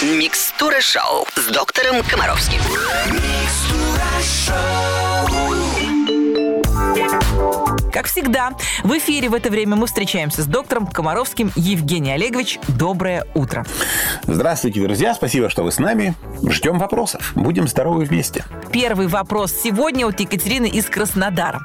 Микстура шоу с доктором Комаровским. Как всегда, в эфире в это время мы встречаемся с доктором Комаровским. Евгений Олегович, доброе утро. Здравствуйте, друзья. Спасибо, что вы с нами. Ждем вопросов. Будем здоровы вместе. Первый вопрос сегодня от Екатерины из Краснодара.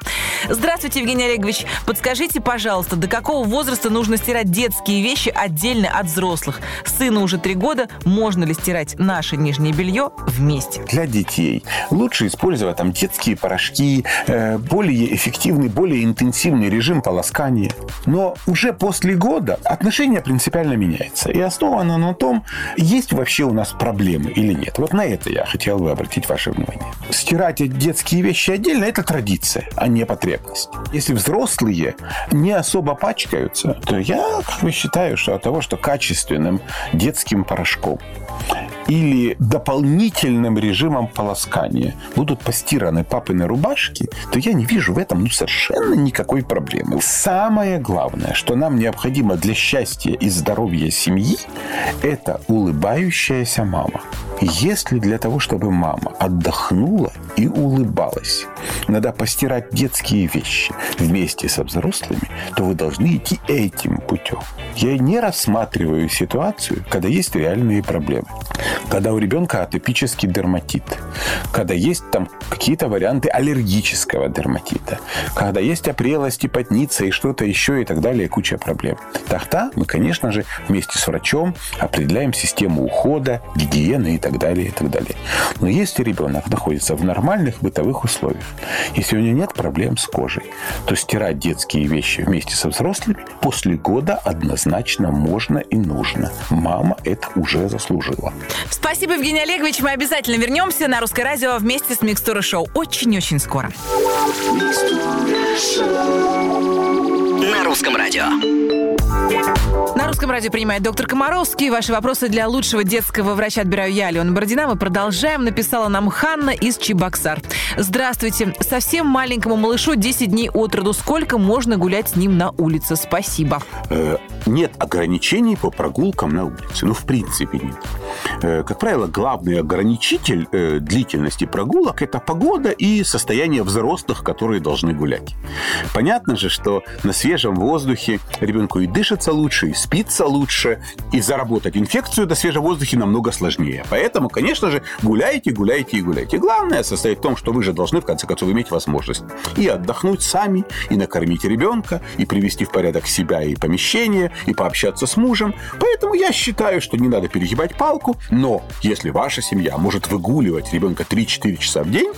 Здравствуйте, Евгений Олегович. Подскажите, пожалуйста, до какого возраста нужно стирать детские вещи отдельно от взрослых? Сыну уже три года. Можно ли стирать наше нижнее белье вместе? Для детей лучше использовать там детские порошки, э, более эффективный, более интенсивный режим полоскания. Но уже после года отношение принципиально меняется. И основано на том, есть вообще у нас проблемы или нет. Вот на это я хотел бы обратить ваше внимание. Стирать детские вещи отдельно – это традиция, а не потребность. Если взрослые не особо пачкаются, то я как бы считаю, что от того, что качественным детским порошком или дополнительным режимом полоскания будут постираны папины рубашки, то я не вижу в этом ну, совершенно никакой проблемы. Самое главное, что нам необходимо для счастья и здоровья семьи, это улыбающаяся мама. Если для того, чтобы мама отдохнула и улыбалась, надо постирать детские вещи вместе со взрослыми, то вы должны идти этим путем. Я не рассматриваю ситуацию, когда есть реальные проблемы. Когда у ребенка атопический дерматит, когда есть там какие-то варианты аллергического дерматита, когда есть опрелость, ипотница и что-то еще и так далее, куча проблем. Тогда мы, конечно же, вместе с врачом определяем систему ухода, гигиены и так далее, и так далее. Но если ребенок находится в нормальных бытовых условиях, если у него нет проблем с кожей, то стирать детские вещи вместе со взрослыми после года однозначно можно и нужно. Мама это уже заслужила. Спасибо, Евгений Олегович. Мы обязательно вернемся на Русское радио вместе с Микстура Шоу. Очень-очень скоро. На русском радио. На русском радио принимает доктор Комаровский. Ваши вопросы для лучшего детского врача отбираю я, Алена Бородина. Мы продолжаем. Написала нам Ханна из Чебоксар. Здравствуйте. Совсем маленькому малышу 10 дней от роду. Сколько можно гулять с ним на улице? Спасибо. Э, нет ограничений по прогулкам на улице. Ну, в принципе, нет. Э, как правило, главный ограничитель э, длительности прогулок – это погода и состояние взрослых, которые должны гулять. Понятно же, что на свежем воздухе ребенку и дышится лучше, спится лучше, и заработать инфекцию на свежем воздухе намного сложнее. Поэтому, конечно же, гуляйте, гуляйте и гуляйте. Главное состоит в том, что вы же должны, в конце концов, иметь возможность и отдохнуть сами, и накормить ребенка, и привести в порядок себя и помещение, и пообщаться с мужем. Поэтому я считаю, что не надо перегибать палку, но если ваша семья может выгуливать ребенка 3-4 часа в день,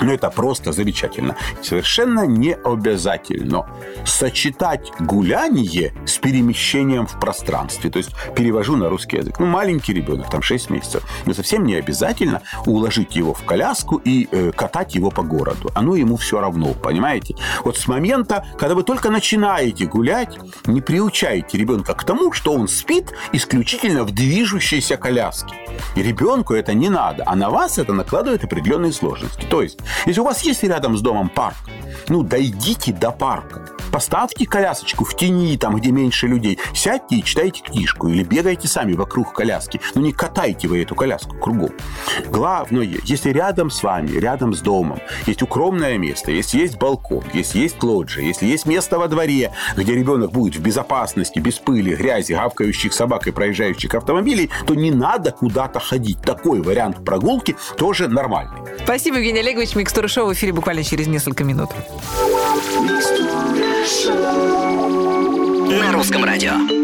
ну, это просто замечательно. Совершенно не обязательно сочетать гуляние с перемещением в пространстве. То есть перевожу на русский язык. Ну, маленький ребенок, там 6 месяцев. Но совсем не обязательно уложить его в коляску и э, катать его по городу. Оно ему все равно, понимаете? Вот с момента, когда вы только начинаете гулять, не приучайте ребенка к тому, что он спит исключительно в движущейся коляске. И ребенку это не надо, а на вас это накладывает определенные сложности. То есть если у вас есть рядом с домом парк, ну, дойдите до парка. Поставьте колясочку в тени, там, где меньше людей. Сядьте и читайте книжку. Или бегайте сами вокруг коляски. Но не катайте вы эту коляску кругом. Главное, если рядом с вами, рядом с домом, есть укромное место, если есть балкон, если есть лоджия, если есть место во дворе, где ребенок будет в безопасности, без пыли, грязи, гавкающих собак и проезжающих автомобилей, то не надо куда-то ходить. Такой вариант прогулки тоже нормальный. Спасибо, Евгений Олегович. Микстура шоу в эфире буквально через несколько минут. На русском радио.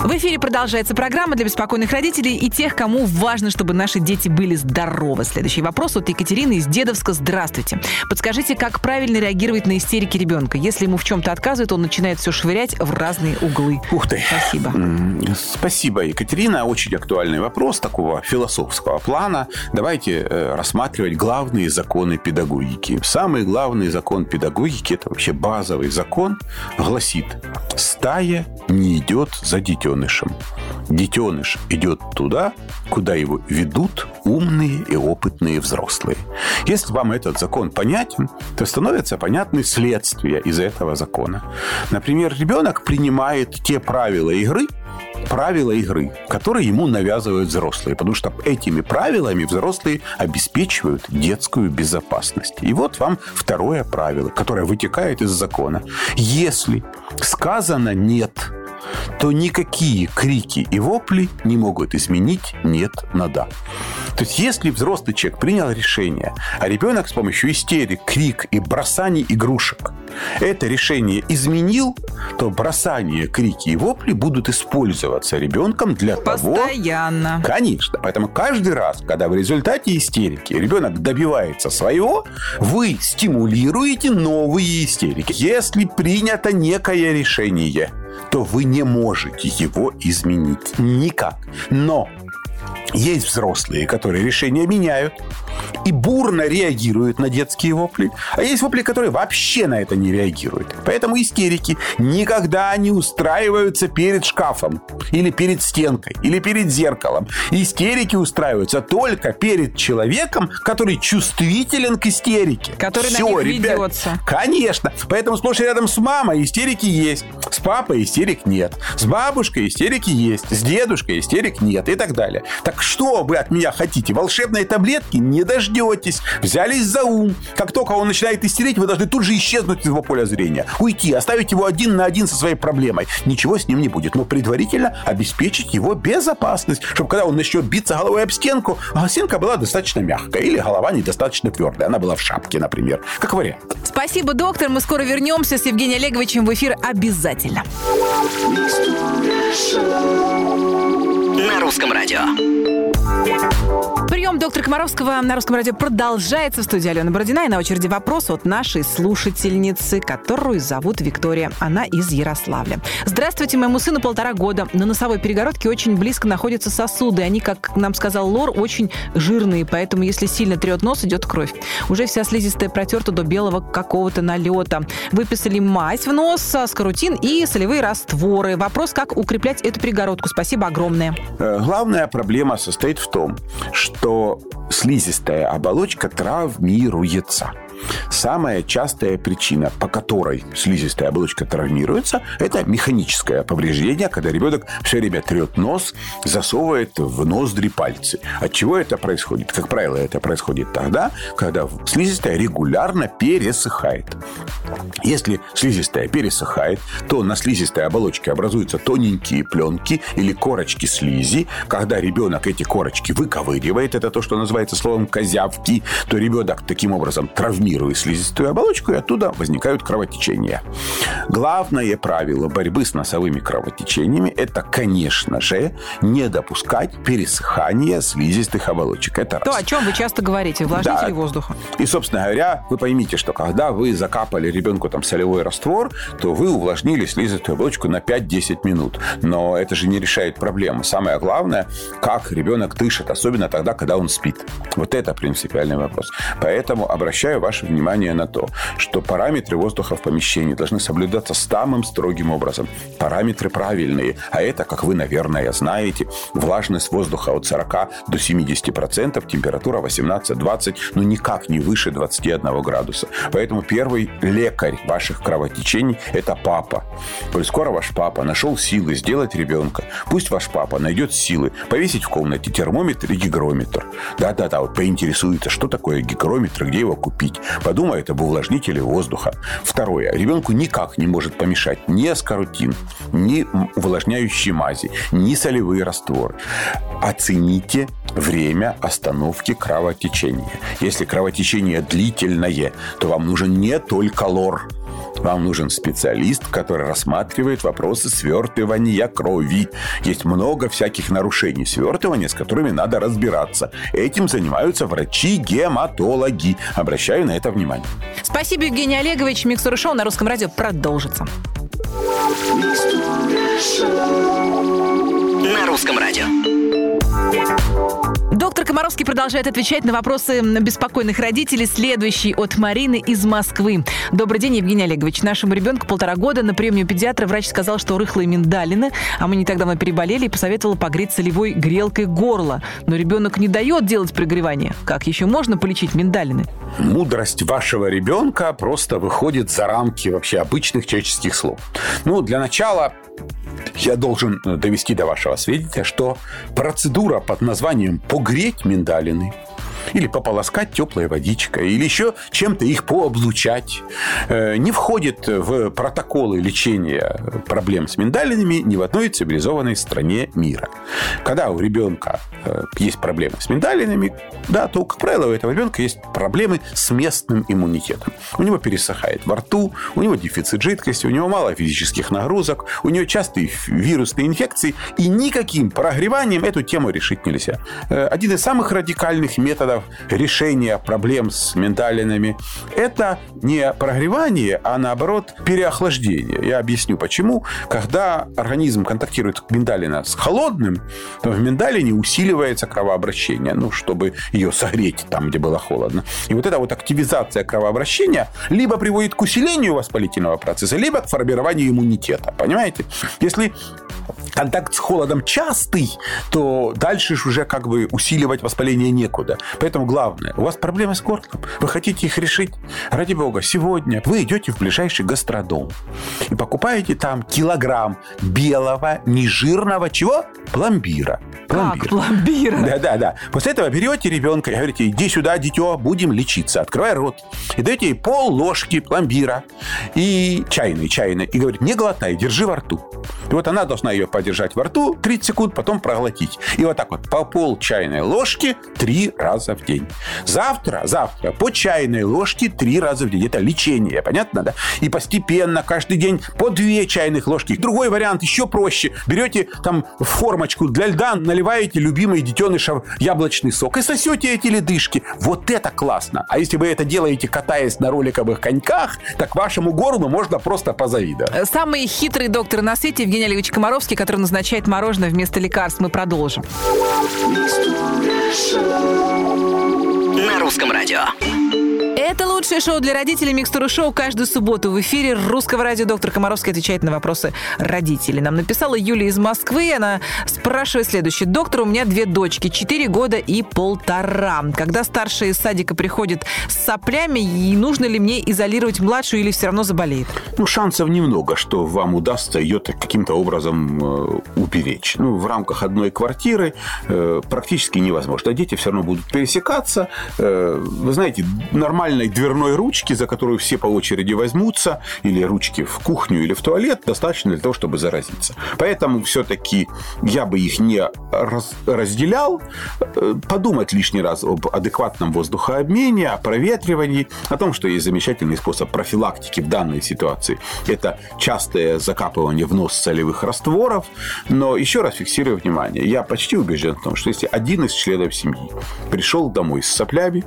В эфире продолжается программа для беспокойных родителей и тех, кому важно, чтобы наши дети были здоровы. Следующий вопрос от Екатерины из Дедовска. Здравствуйте. Подскажите, как правильно реагировать на истерики ребенка? Если ему в чем-то отказывают, он начинает все швырять в разные углы. Ух ты. Спасибо. Спасибо, Екатерина. Очень актуальный вопрос такого философского плана. Давайте э, рассматривать главные законы педагогики. Самый главный закон педагогики, это вообще базовый закон, гласит, стая не идет за детенышем. Детеныш идет туда, куда его ведут умные и опытные взрослые. Если вам этот закон понятен, то становятся понятны следствия из этого закона. Например, ребенок принимает те правила игры, правила игры, которые ему навязывают взрослые, потому что этими правилами взрослые обеспечивают детскую безопасность. И вот вам второе правило, которое вытекает из закона. Если сказано «нет», то никакие крики и вопли не могут изменить «нет» на «да». То есть, если взрослый человек принял решение, а ребенок с помощью истерик, крик и бросаний игрушек это решение изменил, то бросание, крики и вопли будут использоваться ребенком для Постоянно. того... Постоянно. Конечно. Поэтому каждый раз, когда в результате истерики ребенок добивается своего, вы стимулируете новые истерики. Если принято некое решение, то вы не можете его изменить никак. Но есть взрослые, которые решения меняют и бурно реагируют на детские вопли, а есть вопли, которые вообще на это не реагируют. Поэтому истерики никогда не устраиваются перед шкафом или перед стенкой или перед зеркалом. Истерики устраиваются только перед человеком, который чувствителен к истерике. Который Все, на них ребят, ведется. Конечно. Поэтому сплошь рядом с мамой истерики есть. С папой истерик нет. С бабушкой истерики есть. С дедушкой истерик нет. И так далее. Так что вы от меня хотите? Волшебные таблетки не дождетесь. Взялись за ум. Как только он начинает истереть, вы должны тут же исчезнуть из его поля зрения. Уйти, оставить его один на один со своей проблемой. Ничего с ним не будет. Но предварительно обеспечить его безопасность. Чтобы когда он начнет биться головой об стенку, а стенка была достаточно мягкая. Или голова недостаточно твердая. Она была в шапке, например. Как вариант. Спасибо, доктор. Мы скоро вернемся с Евгением Олеговичем в эфир обязательно. На русском радио. Прием доктора Комаровского на русском радио продолжается в студии Алена Бородина. И на очереди вопрос от нашей слушательницы, которую зовут Виктория. Она из Ярославля. Здравствуйте, моему сыну полтора года. На носовой перегородке очень близко находятся сосуды. Они, как нам сказал Лор, очень жирные, поэтому если сильно трет нос, идет кровь. Уже вся слизистая протерта до белого какого-то налета. Выписали мазь в нос, скарутин и солевые растворы. Вопрос, как укреплять эту перегородку. Спасибо огромное. Э, главная проблема состоит в том, что слизистая оболочка травмируется. Самая частая причина, по которой слизистая оболочка травмируется, это механическое повреждение, когда ребенок все время трет нос, засовывает в ноздри пальцы. От чего это происходит? Как правило, это происходит тогда, когда слизистая регулярно пересыхает. Если слизистая пересыхает, то на слизистой оболочке образуются тоненькие пленки или корочки слизи. Когда ребенок эти корочки выковыривает, это то, что называется словом козявки, то ребенок таким образом травмирует травмирует слизистую оболочку, и оттуда возникают кровотечения. Главное правило борьбы с носовыми кровотечениями – это, конечно же, не допускать пересыхания слизистых оболочек. Это То, раз. о чем вы часто говорите, увлажнители да. воздуха. И, собственно говоря, вы поймите, что когда вы закапали ребенку там солевой раствор, то вы увлажнили слизистую оболочку на 5-10 минут. Но это же не решает проблему. Самое главное, как ребенок дышит, особенно тогда, когда он спит. Вот это принципиальный вопрос. Поэтому обращаю ваше ваше внимание на то, что параметры воздуха в помещении должны соблюдаться самым строгим образом. Параметры правильные, а это, как вы, наверное, знаете, влажность воздуха от 40 до 70%, температура 18-20, но никак не выше 21 градуса. Поэтому первый лекарь ваших кровотечений – это папа. Коль скоро ваш папа нашел силы сделать ребенка, пусть ваш папа найдет силы повесить в комнате термометр и гигрометр. Да-да-да, вот поинтересуется, что такое гигрометр, где его купить. Подумает об увлажнителе воздуха. Второе. Ребенку никак не может помешать ни аскарутин, ни увлажняющие мази, ни солевые растворы. Оцените время остановки кровотечения. Если кровотечение длительное, то вам нужен не только лор, вам нужен специалист, который рассматривает вопросы свертывания крови. Есть много всяких нарушений свертывания, с которыми надо разбираться. Этим занимаются врачи-гематологи. Обращаю на это внимание. Спасибо, Евгений Олегович. Миксур шоу на русском радио продолжится. Комаровский продолжает отвечать на вопросы беспокойных родителей. Следующий от Марины из Москвы. Добрый день, Евгений Олегович. Нашему ребенку полтора года на приеме у педиатра врач сказал, что рыхлые миндалины, а мы не так давно переболели и посоветовал погреть солевой грелкой горло. Но ребенок не дает делать пригревание. Как еще можно полечить миндалины? Мудрость вашего ребенка просто выходит за рамки вообще обычных человеческих слов. Ну, для начала Я должен довести до вашего сведения, что процедура под названием «погреть миндалины» или пополоскать теплой водичкой, или еще чем-то их пооблучать, э, не входит в протоколы лечения проблем с миндалинами ни в одной цивилизованной стране мира. Когда у ребенка э, есть проблемы с миндалинами, да, то, как правило, у этого ребенка есть проблемы с местным иммунитетом. У него пересыхает во рту, у него дефицит жидкости, у него мало физических нагрузок, у него частые вирусные инфекции, и никаким прогреванием эту тему решить нельзя. Э, один из самых радикальных методов решения проблем с миндалинами – это не прогревание, а наоборот переохлаждение. Я объясню почему. Когда организм контактирует миндалина с холодным, то в миндалине усиливается кровообращение, ну, чтобы ее согреть там, где было холодно. И вот эта вот активизация кровообращения либо приводит к усилению воспалительного процесса, либо к формированию иммунитета. Понимаете? Если контакт с холодом частый, то дальше уже как бы усиливать воспаление некуда. Поэтому главное, у вас проблемы с горлом, вы хотите их решить, ради бога, сегодня вы идете в ближайший гастродом и покупаете там килограмм белого, нежирного чего? Пломбира. Пломбир. Как пломбира? Да, да, да. После этого берете ребенка и говорите, иди сюда, дитё, будем лечиться. Открывай рот. И даете ей пол ложки пломбира и чайной, чайной. И говорит, не глотай, держи во рту. И вот она должна ее подержать во рту 30 секунд, потом проглотить. И вот так вот по пол чайной ложки три раза в день. Завтра, завтра по чайной ложке три раза в день. Это лечение, понятно, да? И постепенно каждый день по две чайных ложки. Другой вариант еще проще. Берете там формочку для льда, наливаете любимый детенышев яблочный сок и сосете эти ледышки. Вот это классно. А если вы это делаете, катаясь на роликовых коньках, так вашему горлу можно просто позавидовать. Самый хитрый доктор на свете Евгений Олегович Комаровский, который назначает мороженое вместо лекарств. Мы продолжим. На русском радио. Это лучшее шоу для родителей «Микстура шоу» каждую субботу в эфире русского радио. Доктор Комаровский отвечает на вопросы родителей. Нам написала Юлия из Москвы. Она спрашивает следующее. Доктор, у меня две дочки, 4 года и полтора. Когда старшая из садика приходит с соплями, и нужно ли мне изолировать младшую или все равно заболеет? Ну, шансов немного, что вам удастся ее каким-то образом э, уберечь. Ну, в рамках одной квартиры э, практически невозможно. Дети все равно будут пересекаться. Э, вы знаете, нормально специальной дверной ручки, за которую все по очереди возьмутся, или ручки в кухню или в туалет, достаточно для того, чтобы заразиться. Поэтому все-таки я бы их не раз, разделял. Э, подумать лишний раз об адекватном воздухообмене, о проветривании, о том, что есть замечательный способ профилактики в данной ситуации. Это частое закапывание в нос солевых растворов. Но еще раз фиксирую внимание, я почти убежден в том, что если один из членов семьи пришел домой с соплями,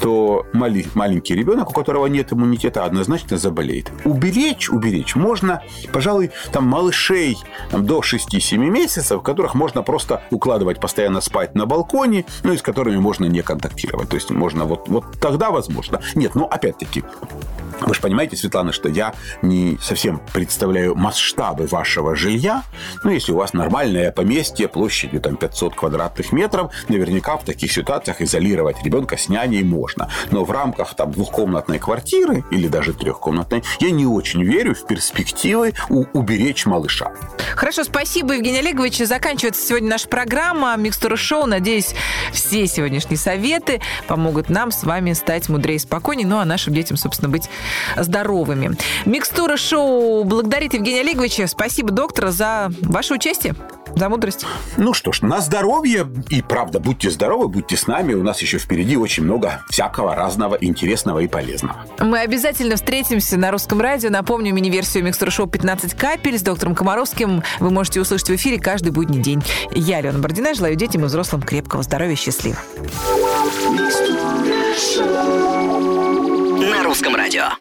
то маленький ребенок, у которого нет иммунитета, однозначно заболеет. Уберечь, уберечь можно, пожалуй, там малышей там, до 6-7 месяцев, которых можно просто укладывать постоянно спать на балконе, ну и с которыми можно не контактировать. То есть можно вот, вот тогда возможно. Нет, ну опять-таки, вы же понимаете, Светлана, что я не совсем представляю масштабы вашего жилья. Ну, если у вас нормальное поместье площадью там 500 квадратных метров, наверняка в таких ситуациях изолировать ребенка с няней можно. Но в рамках там двухкомнатной квартиры или даже трехкомнатной я не очень верю в перспективы уберечь малыша. Хорошо, спасибо, Евгений Олегович. Заканчивается сегодня наша программа «Микстура шоу». Надеюсь, все сегодняшние советы помогут нам с вами стать мудрее и спокойнее, ну а нашим детям, собственно, быть здоровыми. Микстура шоу благодарит Евгения Олеговича. Спасибо, доктор, за ваше участие за мудрость. Ну что ж, на здоровье. И правда, будьте здоровы, будьте с нами. У нас еще впереди очень много всякого разного интересного и полезного. Мы обязательно встретимся на русском радио. Напомню, мини-версию Микстура Шоу 15 капель с доктором Комаровским вы можете услышать в эфире каждый будний день. Я, Алена Бородина, желаю детям и взрослым крепкого здоровья и счастливо. На русском радио.